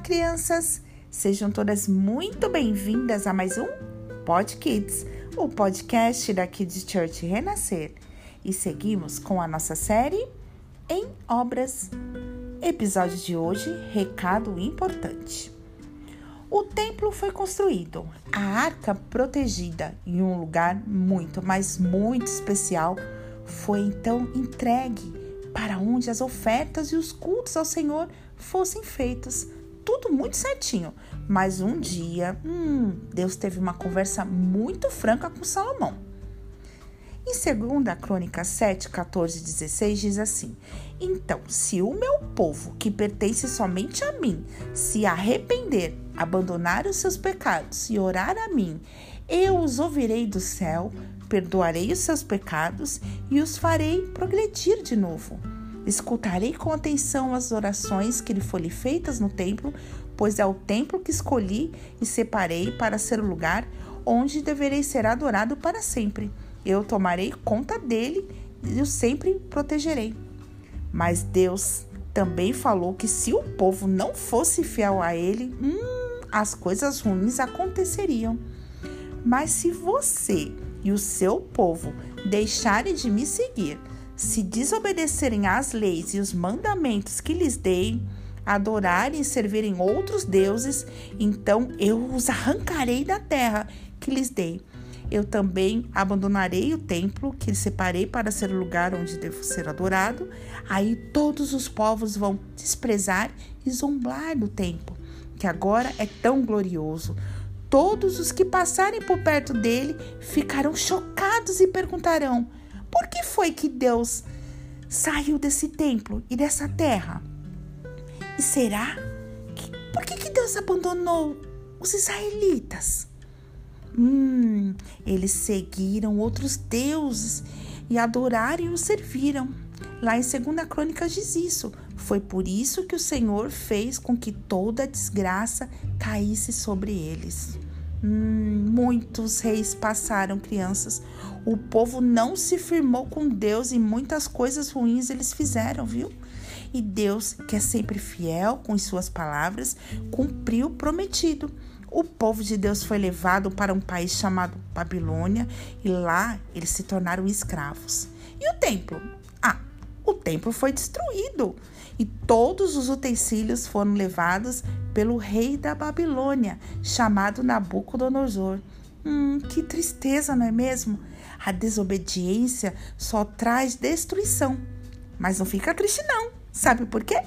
crianças! Sejam todas muito bem-vindas a mais um Pod Kids, o podcast da Kids Church Renascer. E seguimos com a nossa série em obras. Episódio de hoje: recado importante. O templo foi construído, a arca protegida em um lugar muito, mas muito especial foi então entregue para onde as ofertas e os cultos ao Senhor fossem feitos. Tudo muito certinho. Mas um dia, hum, Deus teve uma conversa muito franca com Salomão. Em 2 Crônica 7, 14 e 16 diz assim: Então, se o meu povo, que pertence somente a mim, se arrepender, abandonar os seus pecados e orar a mim, eu os ouvirei do céu, perdoarei os seus pecados e os farei progredir de novo. Escutarei com atenção as orações que lhe foram feitas no templo, pois é o templo que escolhi e separei para ser o lugar onde deverei ser adorado para sempre. Eu tomarei conta dele e o sempre protegerei. Mas Deus também falou que se o povo não fosse fiel a ele, hum, as coisas ruins aconteceriam. Mas se você e o seu povo deixarem de me seguir, se desobedecerem às leis e os mandamentos que lhes dei, adorarem e servirem outros deuses, então eu os arrancarei da terra que lhes dei. Eu também abandonarei o templo que separei para ser o lugar onde devo ser adorado. Aí todos os povos vão desprezar e zombar do templo, que agora é tão glorioso. Todos os que passarem por perto dele ficarão chocados e perguntarão: por que foi que Deus saiu desse templo e dessa terra? E será que por que, que Deus abandonou os israelitas? Hum, eles seguiram outros deuses e adoraram e os serviram. Lá em 2 Crônicas diz isso. Foi por isso que o Senhor fez com que toda a desgraça caísse sobre eles. Hum, muitos reis passaram, crianças. O povo não se firmou com Deus e muitas coisas ruins eles fizeram, viu? E Deus, que é sempre fiel com as suas palavras, cumpriu o prometido. O povo de Deus foi levado para um país chamado Babilônia e lá eles se tornaram escravos. E o templo? O templo foi destruído e todos os utensílios foram levados pelo rei da Babilônia, chamado Nabucodonosor. Hum, que tristeza, não é mesmo? A desobediência só traz destruição. Mas não fica triste não. Sabe por quê?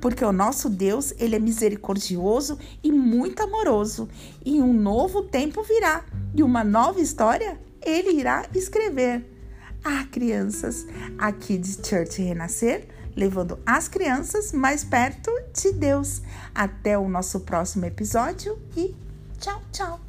Porque o nosso Deus, ele é misericordioso e muito amoroso, e um novo tempo virá, e uma nova história ele irá escrever. Ah, crianças, aqui de Church Renascer, levando as crianças mais perto de Deus. Até o nosso próximo episódio e tchau, tchau!